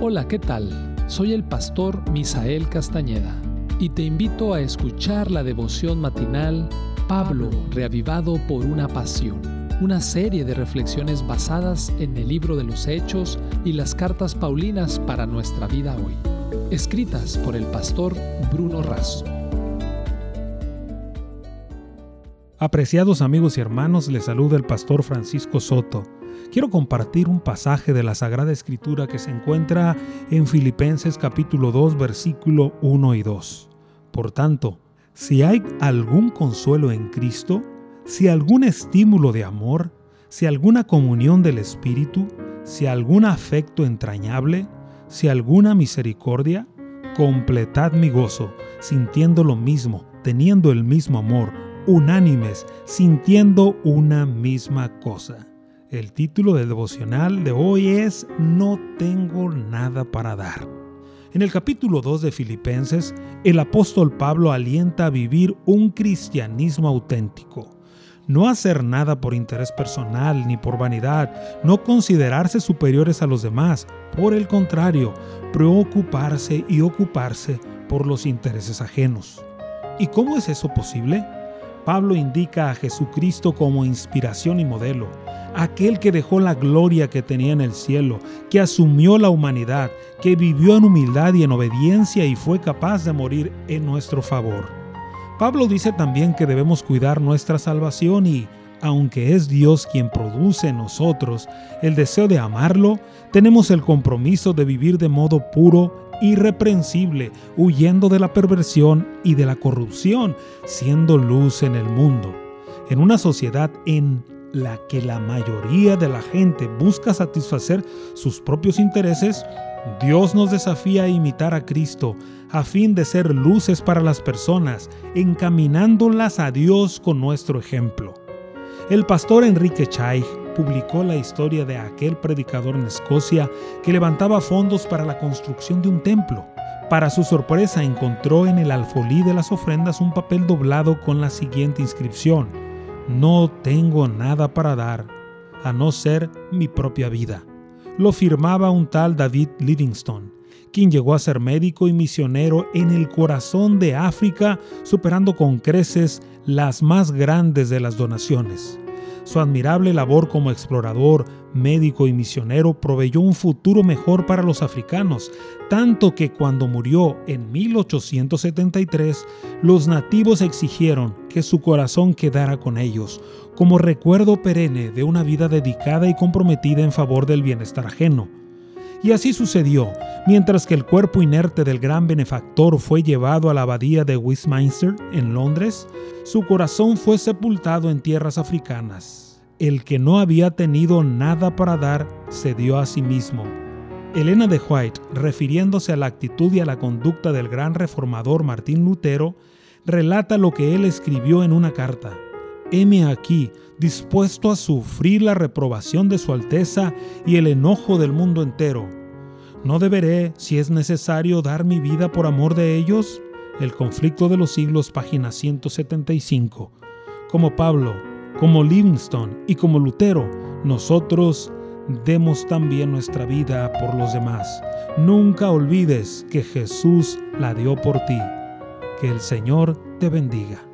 Hola, ¿qué tal? Soy el pastor Misael Castañeda y te invito a escuchar la devoción matinal Pablo, reavivado por una pasión, una serie de reflexiones basadas en el libro de los Hechos y las cartas Paulinas para nuestra vida hoy, escritas por el pastor Bruno Razo. Apreciados amigos y hermanos, les saluda el pastor Francisco Soto quiero compartir un pasaje de la Sagrada Escritura que se encuentra en Filipenses capítulo 2 versículo 1 y 2. Por tanto, si hay algún consuelo en Cristo, si algún estímulo de amor, si alguna comunión del Espíritu, si algún afecto entrañable, si alguna misericordia, completad mi gozo, sintiendo lo mismo, teniendo el mismo amor, unánimes, sintiendo una misma cosa. El título del devocional de hoy es No tengo nada para dar. En el capítulo 2 de Filipenses, el apóstol Pablo alienta a vivir un cristianismo auténtico. No hacer nada por interés personal ni por vanidad, no considerarse superiores a los demás, por el contrario, preocuparse y ocuparse por los intereses ajenos. ¿Y cómo es eso posible? Pablo indica a Jesucristo como inspiración y modelo aquel que dejó la gloria que tenía en el cielo, que asumió la humanidad, que vivió en humildad y en obediencia y fue capaz de morir en nuestro favor. Pablo dice también que debemos cuidar nuestra salvación y, aunque es Dios quien produce en nosotros el deseo de amarlo, tenemos el compromiso de vivir de modo puro, irreprensible, huyendo de la perversión y de la corrupción, siendo luz en el mundo. En una sociedad en la que la mayoría de la gente busca satisfacer sus propios intereses, Dios nos desafía a imitar a Cristo a fin de ser luces para las personas, encaminándolas a Dios con nuestro ejemplo. El pastor Enrique Chaig publicó la historia de aquel predicador en Escocia que levantaba fondos para la construcción de un templo. Para su sorpresa encontró en el alfolí de las ofrendas un papel doblado con la siguiente inscripción no tengo nada para dar, a no ser mi propia vida. Lo firmaba un tal David Livingstone, quien llegó a ser médico y misionero en el corazón de África, superando con creces las más grandes de las donaciones. Su admirable labor como explorador, médico y misionero proveyó un futuro mejor para los africanos, tanto que cuando murió en 1873, los nativos exigieron que su corazón quedara con ellos, como recuerdo perenne de una vida dedicada y comprometida en favor del bienestar ajeno. Y así sucedió, mientras que el cuerpo inerte del gran benefactor fue llevado a la abadía de Westminster, en Londres, su corazón fue sepultado en tierras africanas. El que no había tenido nada para dar, se dio a sí mismo. Elena de White, refiriéndose a la actitud y a la conducta del gran reformador Martín Lutero, relata lo que él escribió en una carta heme aquí, dispuesto a sufrir la reprobación de su Alteza y el enojo del mundo entero. ¿No deberé, si es necesario, dar mi vida por amor de ellos? El conflicto de los siglos, página 175. Como Pablo, como Livingstone y como Lutero, nosotros demos también nuestra vida por los demás. Nunca olvides que Jesús la dio por ti. Que el Señor te bendiga.